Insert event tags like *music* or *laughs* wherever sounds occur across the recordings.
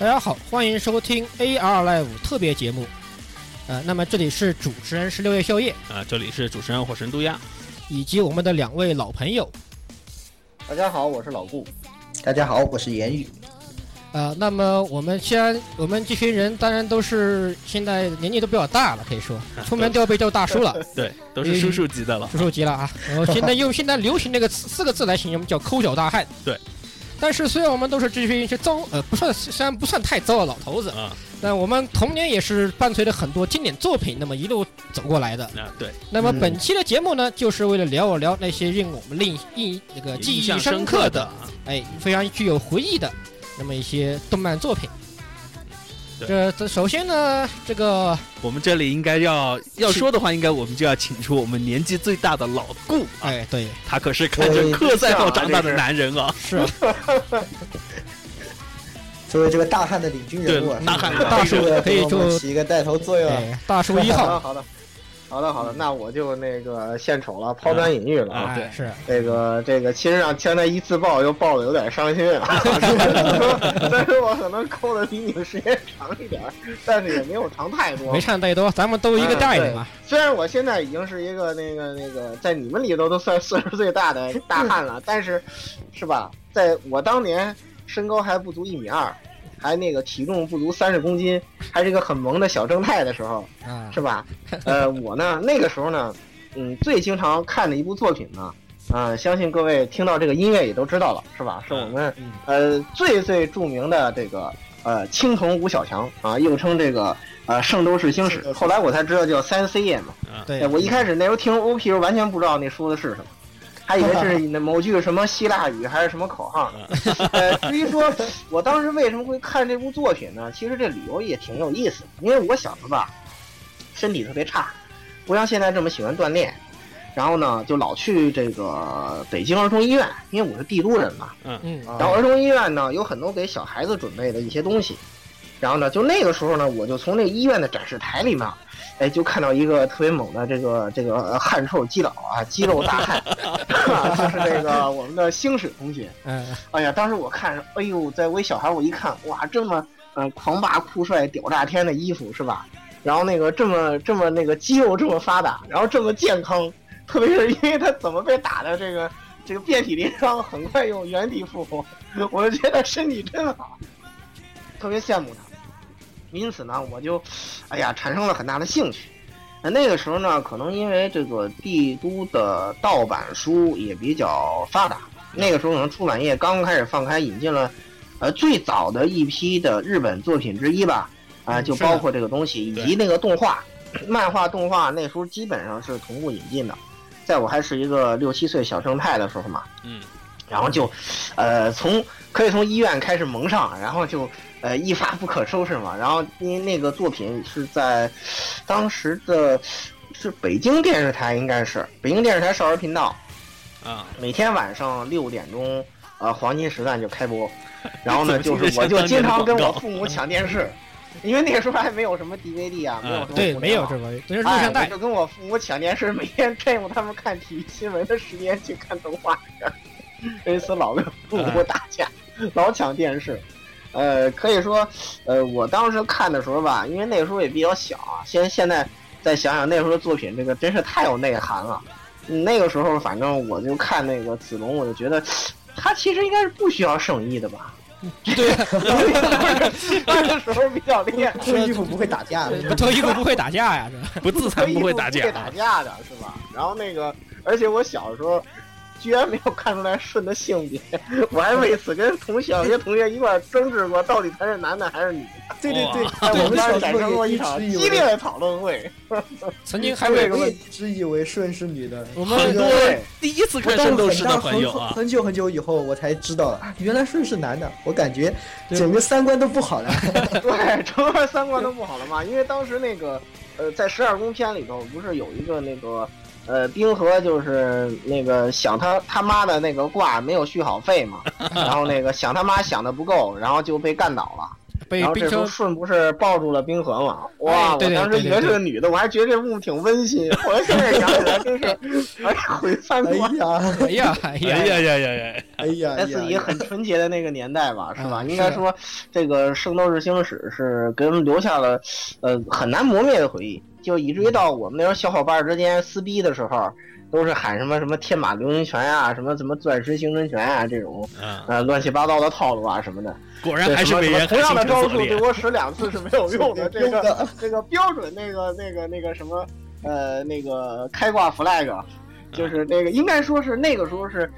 大家好，欢迎收听 AR Live 特别节目。呃，那么这里是主持人是六月宵夜啊，这里是主持人火神渡鸦，以及我们的两位老朋友。大家好，我是老顾。大家好，我是言语。呃，那么我们现在我们这群人当然都是现在年纪都比较大了，可以说出门都要被叫大叔了。*laughs* 对，都是叔叔级的了，*laughs* 叔叔级了啊。然后现在用现在流行那个四个字来形容，叫抠脚大汉。对。但是虽然我们都是这群一些糟呃不算虽然不算太糟的老头子啊，但我们童年也是伴随着很多经典作品那么一路走过来的啊。对。那么本期的节目呢，就是为了聊一聊那些令我们令印那个记忆深刻的，哎，非常具有回忆的。那么一些动漫作品，这这首先呢，这个我们这里应该要要说的话，应该我们就要请出我们年纪最大的老顾。哎，对，他可是看着克赛号长大的男人啊！是，*laughs* 作为这个大汉的领军人物，大汉大叔可以做起一个带头作用。大叔一号，好的。好的，好的，那我就那个献丑了，抛砖引玉了啊！对，是这个这个，其实让现在一自爆又爆的有点伤心啊。*laughs* *laughs* 但是我可能扣的比你们时间长一点，但是也没有长太多，没差太多，咱们都一个代的嘛。虽然我现在已经是一个那个那个，在你们里头都算 *laughs* 岁数最大的大汉了，但是，是吧？在我当年身高还不足一米二。还那个体重不足三十公斤，还是一个很萌的小正太的时候，是吧？呃，我呢那个时候呢，嗯，最经常看的一部作品呢，啊，相信各位听到这个音乐也都知道了，是吧？是我们呃最最著名的这个呃青铜五小强啊，又称这个呃圣斗士星矢。后来我才知道叫三 C 页嘛。对，我一开始那时候听 OP 时候完全不知道那说的是什么。还以为是那 *laughs* 某句什么希腊语还是什么口号呢？*laughs* 呃，至于说我当时为什么会看这部作品呢？其实这理由也挺有意思的。因为我小时候吧，身体特别差，不像现在这么喜欢锻炼，然后呢就老去这个北京儿童医院，因为我是帝都人嘛。嗯嗯。然后儿童医院呢有很多给小孩子准备的一些东西，然后呢就那个时候呢我就从那个医院的展示台里面。哎，就看到一个特别猛的这个这个汗臭基佬啊，肌肉大汉，*laughs* 就是那个我们的星矢同学。嗯，哎呀，当时我看，哎呦，在我一小孩，我一看，哇，这么嗯狂霸酷帅屌炸天的衣服是吧？然后那个这么这么那个肌肉这么发达，然后这么健康，特别是因为他怎么被打的这个这个遍体鳞伤，很快又原地复活，我就觉得身体真好，特别羡慕他。因此呢，我就，哎呀，产生了很大的兴趣。那那个时候呢，可能因为这个帝都的盗版书也比较发达，那个时候可能出版业刚开始放开，引进了，呃，最早的一批的日本作品之一吧，啊，就包括这个东西，以及那个动画、漫画、动画，那时候基本上是同步引进的。在我还是一个六七岁小正太的时候嘛，嗯，然后就，呃，从可以从医院开始蒙上，然后就。呃，一发不可收拾嘛。然后因为那个作品是在当时的，是北京电视台，应该是北京电视台少儿频道啊，每天晚上六点钟，呃，黄金时段就开播。*laughs* 然后呢，就是我就经常跟我父母 *laughs* 抢电视，因为那个时候还没有什么 DVD 啊，没有什么对，没有这个，都是录像带。就跟我父母抢电视，每天占用他们看体育新闻的时间去看动画片，*laughs* 因此老跟父母打架，老抢电视。呃，可以说，呃，我当时看的时候吧，因为那个时候也比较小啊。现现在再想想那时候的作品，这个真是太有内涵了。那个时候，反正我就看那个子龙，我就觉得他其实应该是不需要圣衣的吧？对，那个时候比较厉害，脱衣服不会打架的，脱衣服不会打架呀，是吧不自残不会打架，打架的是吧？然后那个，而且我小时候。居然没有看出来舜的性别，*laughs* 我还为此跟同小学同学一块争执过，到底他是男的还是女的？对对对，我们当时产生过一场激烈的讨论会。*laughs* 曾经还有个一直以为舜是女的，我们很多第一次看圣斗士的朋友啊，很久很久以后我才知道了，原来舜是男的，我感觉整个三观都不好了。*laughs* 对，整个三观都不好了嘛，因为当时那个呃，在十二宫篇里头不是有一个那个。呃，冰河就是那个想他他妈的那个挂没有续好费嘛，然后那个想他妈想的不够，然后就被干倒了。*laughs* 被然后这时候冰车顺不是抱住了冰河嘛？哇！哎对对我当时以为是个女的，我还觉得这幕挺温馨。后来现在想起来，真是 *laughs* 哎呀，毁三哎观。呀，哎呀哎哎呀，呀呀呀呀！哎呀，在自己很纯洁的那个年代吧，是吧？嗯应该说，这个《圣斗士星矢》是给我们留下了，呃，很难磨灭的回忆。就以至于到我们那时候小伙伴之间撕逼的时候，都是喊什么什么天马流星拳啊，什么什么钻石星辰拳啊，这种嗯，呃乱七八糟的套路啊什么的。果然还是被人什么同样的招数对我使两次是没有用的，这个这个标准那个那个那个什么呃那个开挂 flag，就是那个应该说是那个时候是。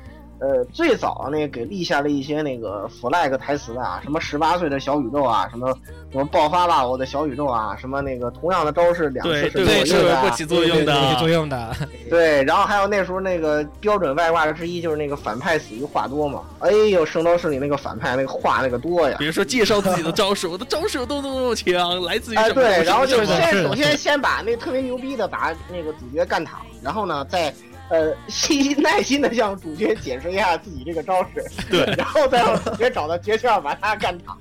呃，最早那个给立下了一些那个 flag 台词的啊，什么十八岁的小宇宙啊，什么什么爆发吧我的小宇宙啊，什么那个同样的招式两次对是没对是有用的啊不起作用的，不起作。用的，对，然后还有那时候那个标准外挂之一就是那个反派死于话多嘛，哎呦，圣斗士里那个反派那个话那个多呀，比如说介绍自己的招式，*laughs* 我的招式有多多多强，来自于哎，什么对，然后就是先首先先把那特别牛逼的把那个主角干躺，然后呢再呃细心耐心的向主角解释一下自己这个招式，*laughs* 对，然后再让主角找到诀窍把他干倒。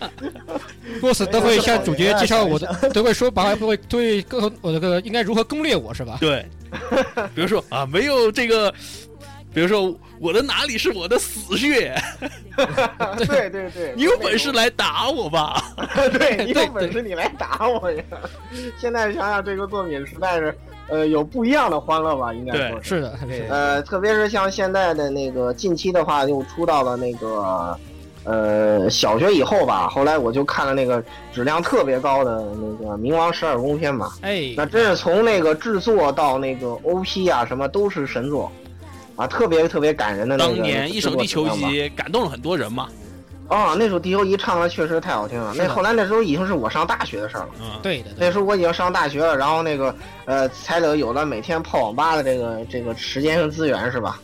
*laughs* boss 都会向主角介绍我的，都会说把会都会各我这个应该如何攻略我是吧？对，比如说啊，没有这个，比如说我的哪里是我的死穴，*laughs* 对对对，你有本事来打我吧。对你有本事你来打我呀！现在想想这个作品实在是呃有不一样的欢乐吧，应该说是。是的，呃，特别是像现在的那个近期的话，又出到了那个呃小学以后吧，后来我就看了那个质量特别高的那个《冥王十二宫篇》嘛，哎，那真是从那个制作到那个 OP 啊什么都是神作啊，特别特别感人的那个当年一首地球仪感动了很多人嘛。啊，那首地球仪唱的确实太好听了。那后来那时候已经是我上大学的事儿了。嗯，对的，对那时候我已经上大学了，然后那个呃，才得有了每天泡网吧的这个这个时间和资源，是吧？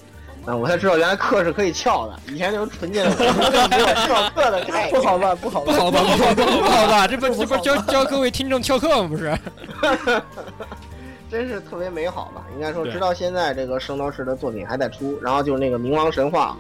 嗯，我才知道原来课是可以翘的，以前那种纯净的我没有翘课的概念。不好吧，不好吧，不好吧，不好吧，不好吧，这不这不教教各位听众翘课吗？不是？*laughs* 真是特别美好吧？应该说，直到现在这个圣斗士的作品还在出，然后就是那个冥王神话，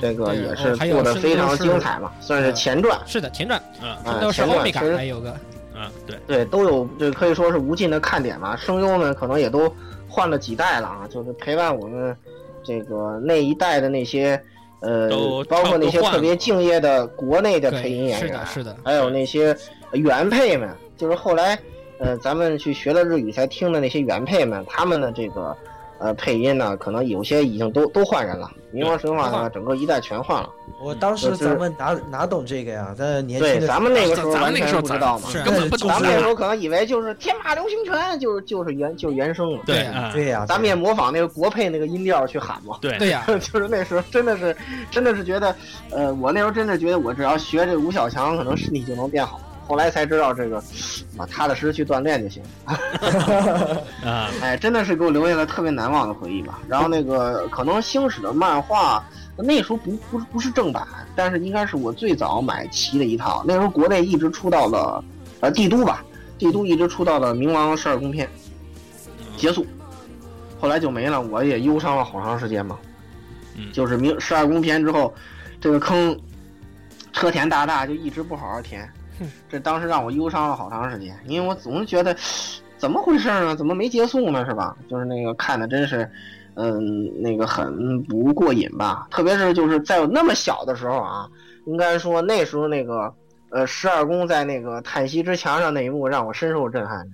这个也是做的非常精彩嘛，算是前传。是的，前传嗯啊都是前欧米伽传其实还有个嗯，对，对，都有这可以说是无尽的看点嘛。声优们可能也都换了几代了啊，就是陪伴我们这个那一代的那些呃，包括那些特别敬业的国内的配音演员是的，，是的，还有那些原配们，就是后来呃咱们去学了日语才听的那些原配们，他们的这个呃配音呢，可能有些已经都都换人了。冥王神话呢，整个一代全换了。我当时咱们哪哪懂这个呀？在年轻对，的咱们那个时候完咱们那个时候全不知道嘛。是根本不懂咱们那时啊。候可能以为就是天马流星拳，就是就是原就是原声嘛。对对啊，对呀，咱们也模仿那个国配那个音调去喊嘛。对对呀，*laughs* 就是那时候真的是，真的是觉得，呃，我那时候真的觉得我只要学这个吴小强，可能身体就能变好。后来才知道这个，啊，踏踏实实去锻炼就行。*laughs* 啊，哎，真的是给我留下了特别难忘的回忆吧。然后那个可能星矢的漫画那时候不不不是正版，但是应该是我最早买齐的一套。那时候国内一直出到了呃帝都吧，帝都一直出到了冥王十二宫篇结束，后来就没了。我也忧伤了好长时间嘛。嗯就是冥十二宫篇之后，这个坑车田大大就一直不好好填哼，*laughs* 这当时让我忧伤了好长时间，因为我总是觉得怎么回事呢？怎么没结束呢？是吧？就是那个看的真是，嗯，那个很不过瘾吧。特别是就是在我那么小的时候啊，应该说那时候那个呃十二宫在那个叹息之墙上那一幕让我深受震撼。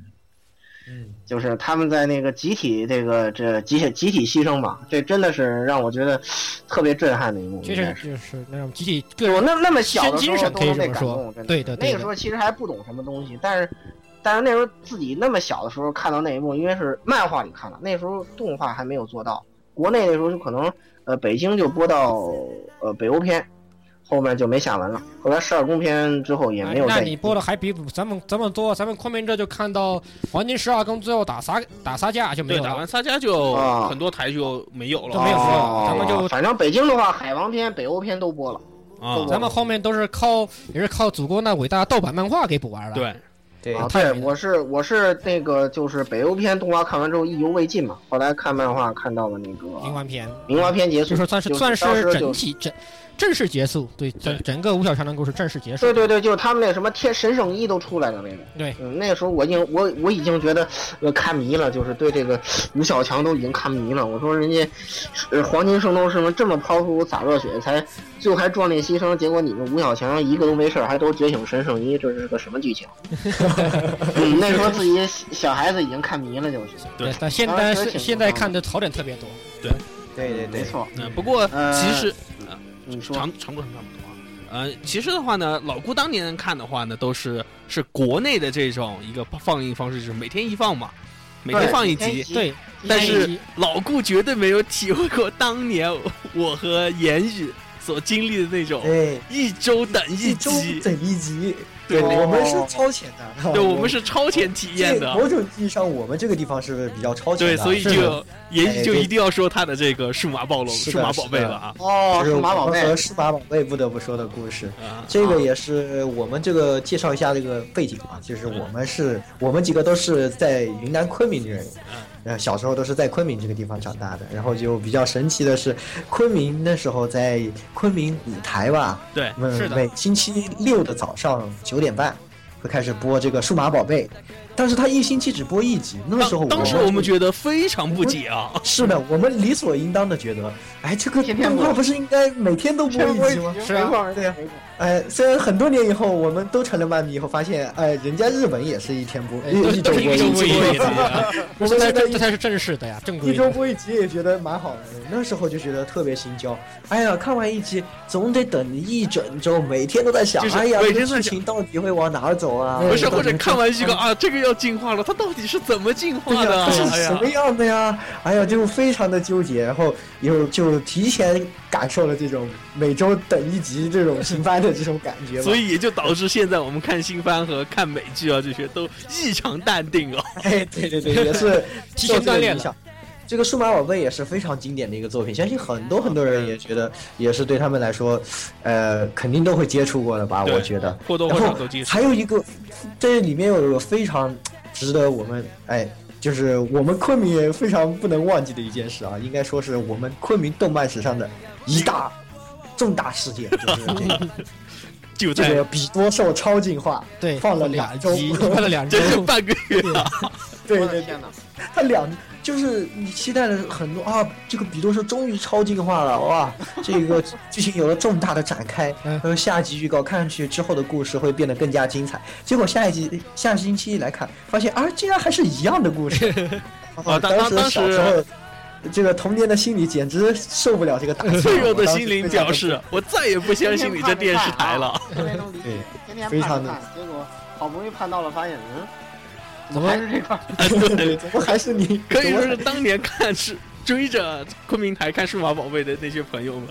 嗯，就是他们在那个集体这个这集体集体牺牲嘛，这真的是让我觉得特别震撼的一幕。这应该是是就是那种集体个我那那么小的时候都能被感动，真的。对的，对，那个时候其实还不懂什么东西，但是但是那时候自己那么小的时候看到那一幕，因为是漫画里看的，那时候动画还没有做到，国内那时候就可能呃北京就播到呃北欧篇，后面就没下文了。后来十二宫篇之后也没有。哎那你播的还比咱们咱们多，咱们昆明这就看到黄金十二宫最后打撒打撒架就没，有了打完。撒架就啊很多台就没有了就没有了哦咱们就反正北京的话，海王篇、北欧篇都播了。啊。咱们后面都是靠也是靠祖国那伟大盗版漫画给补完了。对，对啊，对，我是我是那个就是北欧篇动画看完之后意犹未尽嘛，后来看漫画看到了那个冥王篇，冥王篇结束，就是算是就是算是整体整正式结束，对整整个吴小强的故事正式结束。对对对，就是他们那什么天神圣衣都出来了那个。对，嗯，那个时候我已经我我已经觉得呃看迷了，就是对这个吴小强都已经看迷了。我说人家呃黄金圣斗士们这么抛出洒热血，才最后还壮烈牺牲，结果你们吴小强一个都没事还都觉醒神圣衣，这是个什么剧情？*laughs* 嗯，那时候自己小孩子已经看迷了，就是。对，但现在是现在看的槽点特别多。对，对对对，没错。嗯，不过其实。你说长长度很差不多，呃，其实的话呢，老顾当年看的话呢，都是是国内的这种一个放映方式，就是每天一放嘛，每天放一集。对，但是老顾绝对没有体会过当年我和言语所经历的那种，一周等一集，等一集。对，我们是超前的。对，*laughs* 我们是超前体验的。某种意义上，我们这个地方是比较超前的。对，所以就也就一定要说他的这个数码暴龙、数码宝贝了啊！哦，数码宝贝和数码宝贝不得不说的故事，这个也是我们这个介绍一下这个背景啊，就是我们是我们几个都是在云南昆明的人。呃，小时候都是在昆明这个地方长大的，然后就比较神奇的是，昆明那时候在昆明舞台吧，对，每星期六的早上九点半会开始播这个数码宝贝。但是他一星期只播一集，那个时候当时我们觉得非常不解啊。是的，*laughs* 我们理所应当的觉得，哎，这个动画不是应该每天都播一集吗？是啊，对呀。哎，虽然很多年以后我们都成了漫迷，以后发现，哎，人家日本也是一天播，一周播一集。*laughs* 我们这这才是正式的呀，正规。一周播一集也觉得蛮好的，那时候就觉得特别心焦。哎呀，看完一集总得等一整周，每天都在想，哎呀，这剧情到底会往哪儿走啊？不是，或者看完一个啊，这个。要进化了，它到底是怎么进化的？是什么样的呀？哎呀，就非常的纠结，然后又就提前感受了这种每周等一集这种新番的这种感觉，所以也就导致现在我们看新番和看美剧啊这些都异常淡定哦。哎，对对对，也是 *laughs* 提前锻炼了。这个数码宝贝也是非常经典的一个作品，相信很多很多人也觉得，也是对他们来说，呃，肯定都会接触过的吧？我觉得。然后还有一个，这里面有一个非常值得我们，哎，就是我们昆明也非常不能忘记的一件事啊，应该说是我们昆明动漫史上的一大重大事件，就是这个 *laughs* 比多兽超进化，*laughs* 对，放了两 *laughs* 周，放了两周，半个月啊！对对对，他两。就是你期待了很多啊，这个比多兽终于超进化了哇！这个剧情有了重大的展开，然后下集预告看上去之后的故事会变得更加精彩。结果下一集下星期一来看，发现啊，竟然还是一样的故事。啊，*laughs* 当时小时候这个童年的心理简直受不了这个打击。*laughs* 脆弱的心灵表示，我再也不相信你这电视台了。天天都理解，天天盼着看，结果好不容易盼到了，发现嗯。怎么还是这块？*laughs* 对，怎么还是你？可以说是当年看是追着昆明台看数码宝贝的那些朋友们，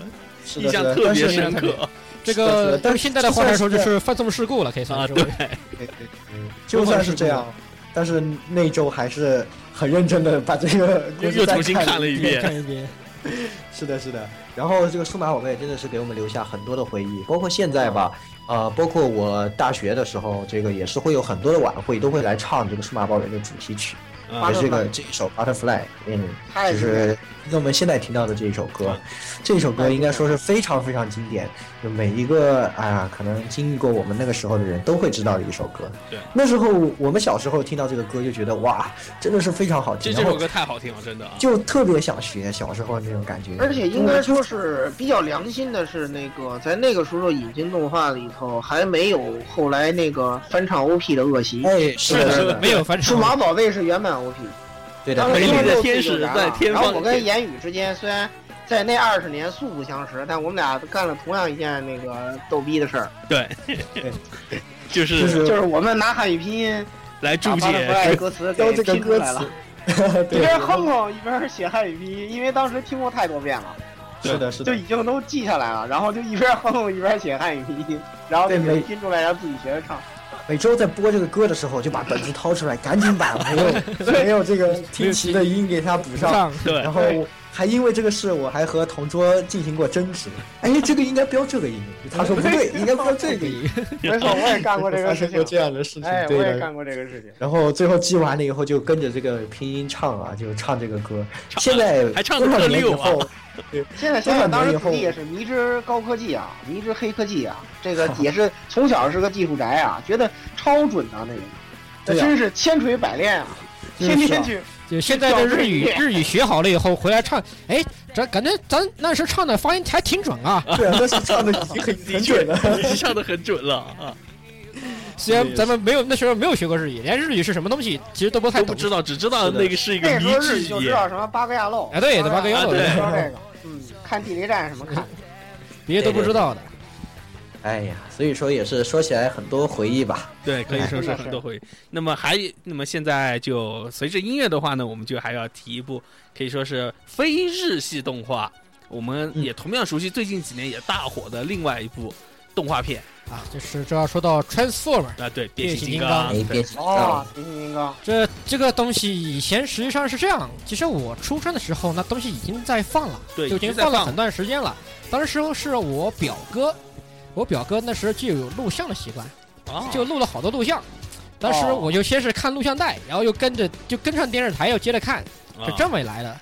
印象特别深刻。*laughs* 这个，但是现在的话来说，就是放纵事故了，可以算是。*laughs* 对，就算是这样，但是那周还是很认真的把这个又重新看了一遍。看一遍。是的，是的。然后这个数码宝贝真的是给我们留下很多的回忆，包括现在吧。呃，包括我大学的时候，这个也是会有很多的晚会，都会来唱这个数码宝贝的主题曲，也是这个这一首 Butterfly，嗯，就是我们现在听到的这一首歌，这首歌应该说是非常非常经典。就每一个啊，可能经历过我们那个时候的人都会知道的一首歌。对，那时候我们小时候听到这个歌就觉得哇，真的是非常好听。这首歌太好听了，真的。就特别想学小时候那种感觉。而且应该说是比较良心的是，那个在那个时候引进动画里头还没有后来那个翻唱 OP 的恶习。哎，是的，没有翻唱。数码宝贝是原版 OP。对的。美丽的天使在天然后我跟言语之间虽然。在那二十年素不相识，但我们俩干了同样一件那个逗逼的事儿。对，就是就是我们拿汉语拼音来注解歌词，都拼出来了。一边哼哼一边写汉语拼音，因为当时听过太多遍了。是的，是的，就已经都记下来了。然后就一边哼哼一边写汉语拼音，然后每拼出来，然后自己学着唱。每周在播这个歌的时候，就把本子掏出来，赶紧把没有 *laughs* 没有这个听齐的音给它补上。对，然后。还因为这个事，我还和同桌进行过争执。哎，这个应该标这个音，他说不对，*laughs* 应该标这个音。*laughs* 没错，我也干过这个事情。这样的事情，哎，我也干过这个事情。然后最后记完了以后，就跟着这个拼音唱啊，就唱这个歌。现在还唱多少年以后？*laughs* 现在想想，当时自己也是迷之高科技啊，迷之黑科技啊。这个也是从小是个技术宅啊，觉得超准啊，那个，那真是千锤百炼啊，天天去。就现在的日语，日语学好了以后回来唱，哎，咱感觉咱那时唱的发音还挺准啊。对啊，那是唱的很 *laughs* 很准了，已经，唱的很准了啊。*laughs* 虽然咱们没有那时候没有学过日语，连日语是什么东西其实都不太不知道，只知道那个是一个迷之语。就知道什么八个亚漏。哎，对，八个亚漏。说这个，嗯，看地雷战什么看，*laughs* 别的都不知道的。哎呀，所以说也是说起来很多回忆吧。对，可以说是很多回忆。那么还，那么现在就随着音乐的话呢，我们就还要提一部可以说是非日系动画，我们也同样熟悉，最近几年也大火的另外一部动画片啊，就是这要说到 Transformer 啊，对，变形金刚，变形哦，变形金刚。这这个东西以前实际上是这样，其实我出生的时候那东西已经在放了，对，就已经放了很段时间了。当时是我表哥。我表哥那时候就有录像的习惯，就录了好多录像。当时我就先是看录像带，然后又跟着就跟上电视台，又接着看，是这么来的。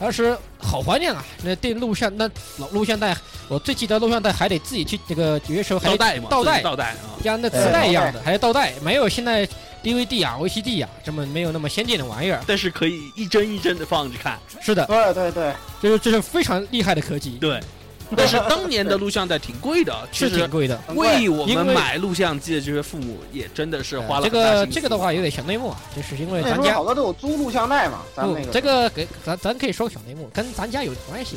当时好怀念啊，那电录像那老录像带，我最记得录像带还得自己去那个有些时候还倒带倒带倒带，像那磁带一样的，还得倒带，没有现在 DVD 啊、VCD 啊这么没有那么先进的玩意儿。但是可以一帧一帧的放着看。是的，对对对，这是这是非常厉害的科技。对。*laughs* 但是当年的录像带挺贵的，*laughs* 确实挺贵的。为我们买录像机的这些父母也真的是花了这个这个的话有点小内幕啊，就是因为咱家好多都有租录像带嘛。咱那个这个给咱咱可以说小内幕，跟咱家有关系。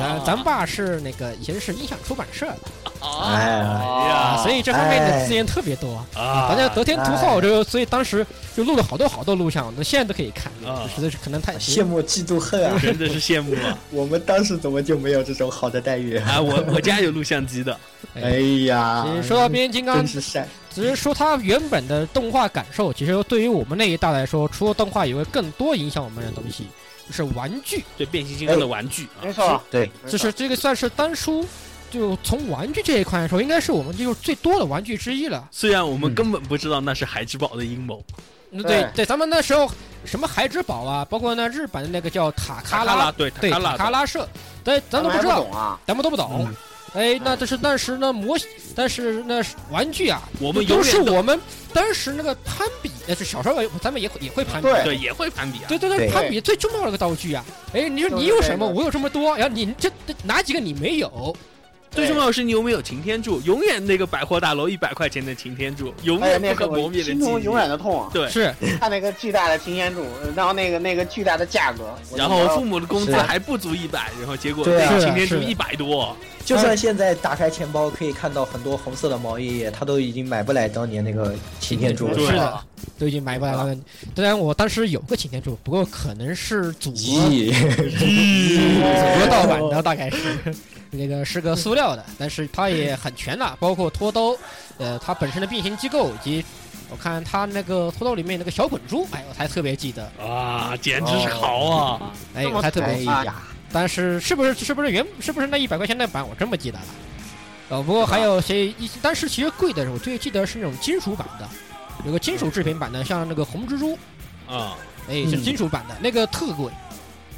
啊，咱爸是那个以前是音响出版社的，哎呀，所以这方面的资源特别多啊。咱家得天独厚，这个所以当时就录了好多好多录像，那现在都可以看，实在是可能太羡慕嫉妒恨啊，真的是羡慕啊。*laughs* 我们当时怎么就没有这种好的待遇啊？我我家有录像机的。哎呀，说到变形金刚，真是晒。只是说它原本的动画感受，其实对于我们那一代来说，除了动画以外，更多影响我们的东西。是玩具，对变形金刚的玩具，没错，对，就是这个算是当初，就从玩具这一块来说，应该是我们就是最多的玩具之一了。虽然我们根本不知道那是孩之宝的阴谋，对对，咱们那时候什么孩之宝啊，包括那日本的那个叫塔卡拉，对对塔卡拉社，对，咱都不知道啊，咱们都不懂。哎，那这是但是呢模型，但是那玩具啊，我们都是我们当时那个攀比，那是小时候咱们也也会攀比，对，也会攀比啊。对对对，攀比最重要的个道具啊。哎，你说你有什么，我有这么多，然后你这哪几个你没有？最重要的是你有没有擎天柱？永远那个百货大楼一百块钱的擎天柱，永远不可磨灭的心中永远的痛。对，是。看那个巨大的擎天柱，然后那个那个巨大的价格，然后父母的工资还不足一百，然后结果那个擎天柱一百多。就算现在打开钱包可以看到很多红色的毛爷爷，他都已经买不来当年那个擎天柱了。是的，都已经买不来了。虽然我当时有个擎天柱，不过可能是祖国 *laughs* 祖国盗版的，*laughs* 大概是那个是个塑料的，但是它也很全的，包括拖刀，呃，它本身的变形机构以及我看它那个拖刀里面那个小滚珠，哎，我才特别记得。啊，简直是好啊！哎，我才特别记得。但是是不是是不是原是不是那一百块钱那版我真不记得了，呃不过还有些一但是其实贵的我最记得是那种金属版的，有个金属制品版的像那个红蜘蛛，啊，哎是金属版的那个特贵，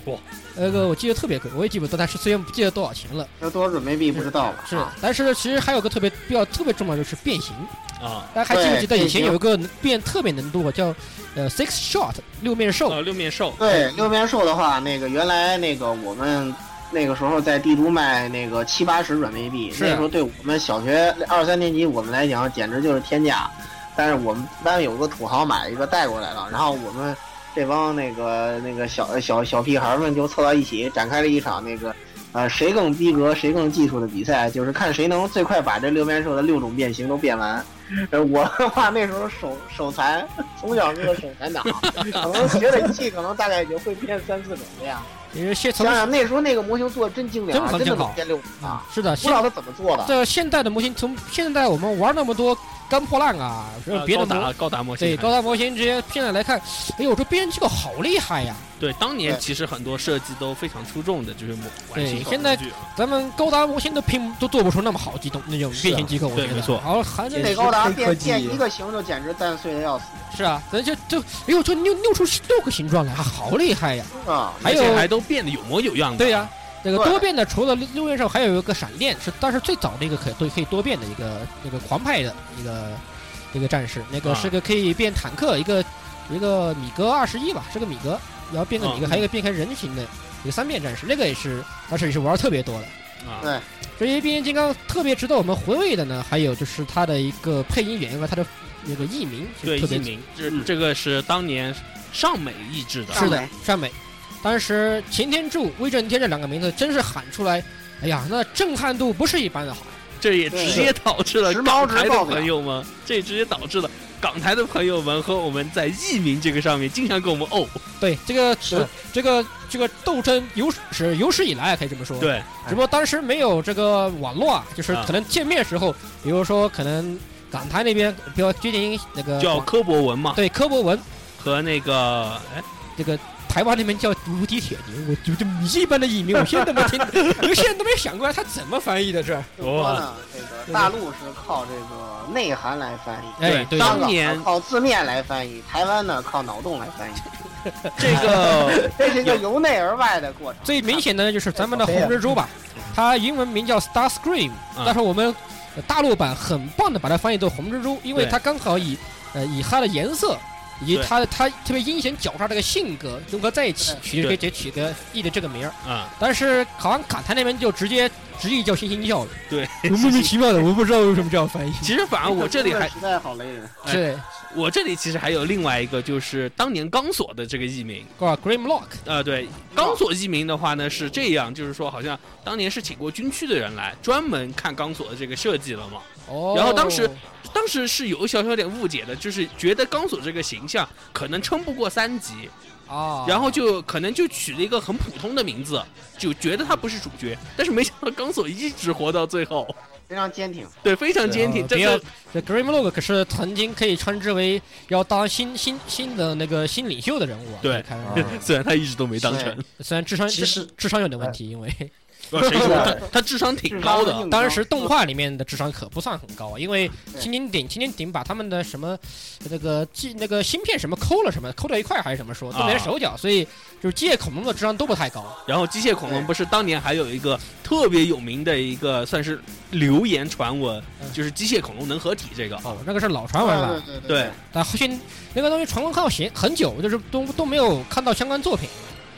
哇，那个我记得特别贵，我也记不得，但是虽然不记得多少钱了，要多少人民币不知道了？是，但是其实还有个特别比较特别重要就是变形。啊，大家还记不记得以前有一个变特别能多叫呃 six shot 六面兽？呃，六面兽。对，六面兽的话，那个原来那个我们那个时候在帝都卖那个七八十软妹币，那时候对我们小学二三年级我们来讲简直就是天价。但是我们班有个土豪买了一个带过来了，然后我们这帮那个那个小小小屁孩们就凑到一起展开了一场那个。呃，谁更逼格，谁更技术的比赛，就是看谁能最快把这六面兽的六种变形都变完。呃，我的话那时候手手残，从小是个手残党，可能学了一气，可能大概也就会变三四种这样。你想想那时候那个模型做的真精良，真的变六啊，是的，不知道他怎么做的。这现代的模型，从现在我们玩那么多干破烂啊，是别的高达高达模型，对高达模型这些现在来看，哎呦，这编辑机构好厉害呀！对，当年其实很多设计都非常出众的，就是模对现在咱们高达模型都拼都做不出那么好机动那种变形机构，我觉得对没错好还是也是这高达变变一个形就简直蛋碎的要死是啊，咱就就哎呦，这扭扭出六个形状来，好厉害呀！啊！还有而且还都变得有模有样的。对呀、这个多变的除了六月兽，还有一个闪电，是当时最早的一个可对可以多变的一个那个狂派的一个一个战士，那个啊。是个可以变坦克，一个一个米格二十一吧，是个米格，然后变个米格，嗯还有一个变成人形的一个三变战士，那个也是当时也是玩儿特别多的。啊，对。这些变形金刚特别值得我们回味的呢，还有就是它的一个配音演员和它的那个译名是对，特别译名这嗯。这个是当年上美译制的，是的上美，上美。当时擎天柱、威震天这两个名字真是喊出来，哎呀，那震撼度不是一般的好。这也直接导致了港台的朋友们，这也直接导致了港台的朋友们和我们在译名这个上面经常跟我们哦，对，这个是这个这个斗争有史是有史以来啊可以这么说。，对，只不过当时没有这个网络啊，就是啊。可能见面时候，比如说可能港台那边比较接近那个叫柯博文嘛，对柯博文，和那个哎，这个台湾那边叫无敌铁牛，我就这谜一般的译名，我现在都没听，我现在都没想过来他怎么翻译的这。就说呢，这个大陆是靠这个内涵来翻译，哎，对，当年靠字面来翻译，台湾呢靠脑洞来翻译，*laughs* 这个 *laughs* 这是一个由内而外的过程。最明显的就是咱们的红蜘蛛吧，它英文名叫 Star Scream，啊但是我们呃大陆版很棒的把它翻译做红蜘蛛，因为它刚好以呃以它的颜色。以及对它的它特别阴险狡诈这个性格融合在一起，取给给取个译的这个名儿。啊，但是好像卡他那边就直接直译叫星星教了，对，*laughs* 我莫名其妙的，我不知道为什么这样翻译。其实反而我这里还 *laughs* 实在好雷人，哎是，我这里其实还有另外一个，就是当年钢索的这个艺名。啊，Grimlock，呃，对，钢索艺名的话呢是这样，就是说好像当年是请过军区的人来专门看钢索的这个设计了嘛。哦，然后当时当时是有小小点误解的，就是觉得钢索这个形象可能撑不过三集，啊，然后就可能就取了一个很普通的名字，就觉得他不是主角。但是没想到钢索一直活到最后，非常坚挺。对，非常坚挺，呃不要真的这 Grimlock 可是曾经可以称之为要当新新新的那个新领袖的人物啊。对看啊 *laughs* 虽然他一直都没当成，虽然智商其实智商有点问题，因为不谁说是他他智商挺高的。当时动画里面的智商可不算很高啊，因为对。青年顶青年顶把他们的什么那个机那个芯片什么抠了什么抠到一块还是什么说都没啊。手脚，所以就是机械恐龙的智商都不太高。然后机械恐龙不是当年还有一个特别有名的一个算是流言传闻，嗯。就是机械恐龙能合体这个。哦，那个是老传闻了，对对对，但后现那个东西传闻看到很很久，就是都都没有看到相关作品。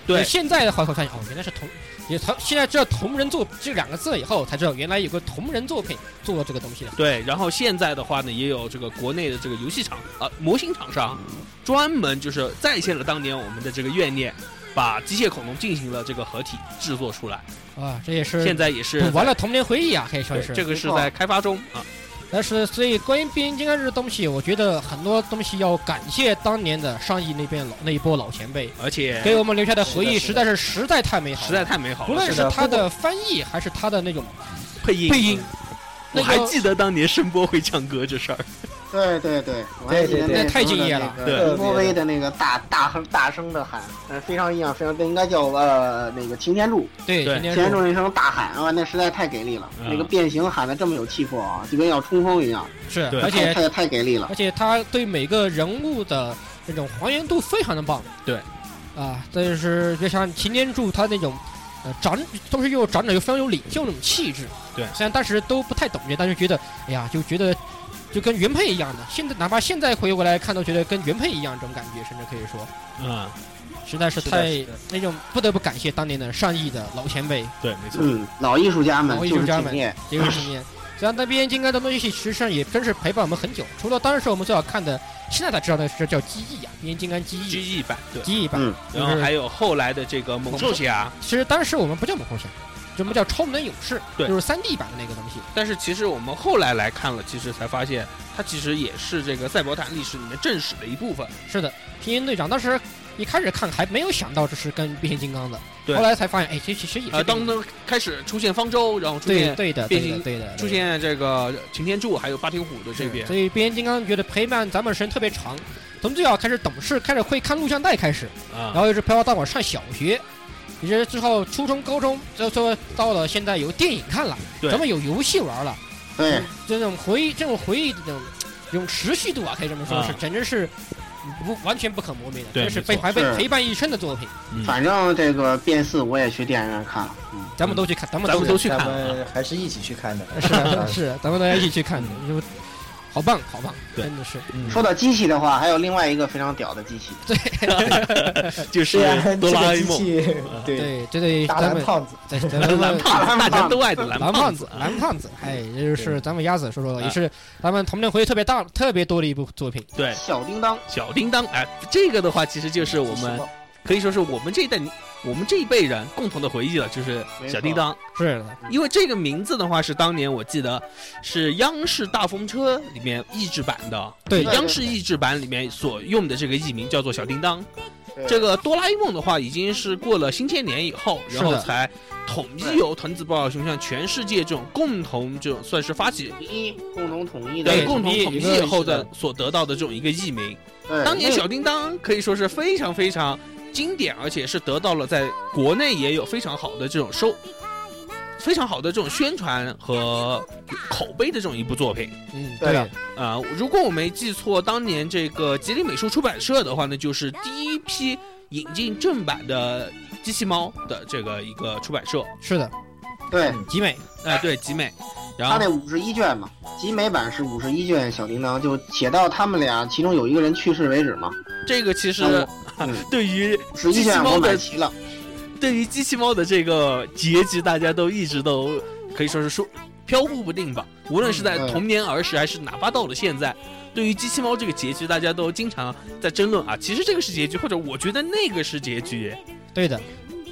对。现在的话会发现哦，原来是同，也他现在知道同人作这两个字以后，才知道原来有个同人作品做这个东西的。对，然后现在的话呢，也有这个国内的这个游戏厂啊、模型厂商，专门就是再现了当年我们的这个怨念，把机械恐龙进行了这个合体制作出来。啊，这也是现在也是补完了童年回忆啊，可以说，是。这个是在开发中啊。但是，所以关于变形金刚这个东西，我觉得很多东西要感谢当年的上亿那边老那一波老前辈，而且给我们留下的回忆实在是实在太美好了，实在太美好了。无论是他的。翻译还是他的那种配音，配音，我还记得当年声波会唱歌这事儿。对对对，我还记得对对对那太敬业了对对，挪威的那个大大声大声的喊，呃，非常印象非常，那应该叫呃那个擎天柱，对对擎天柱那声大喊啊，那实在太给力了，嗯那个变形喊的这么有气魄啊，就跟要冲锋一样，是，对而且太太太给力了而。且他对每个人物的那种还原度非常的棒。对，啊，这就是就像擎天柱他那种，呃，长同时又长者又非常有领袖那种气质。对虽然当时都不太懂这，但是觉得，哎呀，就觉得就跟原配一样的。现在哪怕现在回过来看，都觉得跟原配一样这种感觉，甚至可以说，嗯，实在是太那种不得不感谢当年的上亿的老前辈，对，没错。嗯，老艺术家们就是老艺术家们。这样的变形金刚的东西，实际上也真是陪伴我们很久。除了当时我们最好看的，现在才知道的是叫机翼啊，变形金刚机翼，机翼版对，机翼版。嗯然后还有后来的这个猛兽侠，其实当时我们不叫猛兽侠，我们叫超能勇士，对就是三 D 版的那个东西。但是其实我们后来来看了，其实才发现它其实也是这个赛博坦历史里面正史的一部分。是的，平行队长当时一开始看还没有想到这是跟变形金刚的，对。后来才发现，哎，其实其实也是呃，当当开始出现方舟，然后出现对对的变形对的对的。出现这个擎天柱，还有霸天虎的这边。所，以变形金刚觉得陪伴咱们时间特别长，从最早开始懂事，开始会看录像带开始，啊。然，后一直陪我到我上小学，也是之后初中、高中，最后到了现在有电影看了，对。咱们有游戏玩了，对，这种回忆，这种回忆的这种这种持续度啊，可以这么说啊。是，简直是不完全不可磨灭的，就是被还被陪伴一生的作品，嗯。反正这个变四我也去电影院看了，嗯，咱们都去看，咱们都咱们都去看。还是一起去看的。是是，*laughs* 咱们大家一起去看的，就好棒好棒，真的是，嗯。说到机器的话，还有另外一个非常屌的机器，对。*laughs* *laughs* 就是哆啦 A 梦，器，对，对这对大 *laughs* 咱们蓝胖子，对咱蓝胖子，大家都爱的蓝蓝胖子，啊蓝胖子，哎，这就是咱们鸭子说说，啊。也是咱们童年回忆特别大、特别多的一部作品。对，小叮当，小叮当，哎，这个的话其实就是我们可以说是我们这一代，我们这一辈人共同的回忆了，就是小叮当。是的，因为这个名字的话是当年我记得是央视大风车里面译制版的，对。对央视译制版里面所用的这个译名叫做小叮当。这个哆啦 A 梦的话，已经是过了新千年以后，然后才统一由藤子不二雄向全世界这种共同这种算是发起一共同统一的，对对共同统一以后的所得到的这种一个译名。当年小叮当可以说是非常非常经典，而且是得到了在国内也有非常好的这种收。非常好的这种宣传和口碑的这种一部作品嗯，对的啊、如果我没记错，当年这个吉林美术出版社的话呢，就是第一批引进正版的机器猫的这个一个出版社。是的，对，集美，哎、对，集美。然后他那五十一卷嘛，集美版是五十一卷小叮当，就写到他们俩其中有一个人去世为止嘛。这个其实 *laughs* 嗯对于十一卷我机器猫的买齐了，对于机器猫的这个结局，大家都一直都可以说是说飘忽不定吧。无论是在嗯童年儿时，还是哪怕到了现在，对于机器猫这个结局，大家都经常在争论啊。其实这个是结局，或者我觉得那个是结局。对的，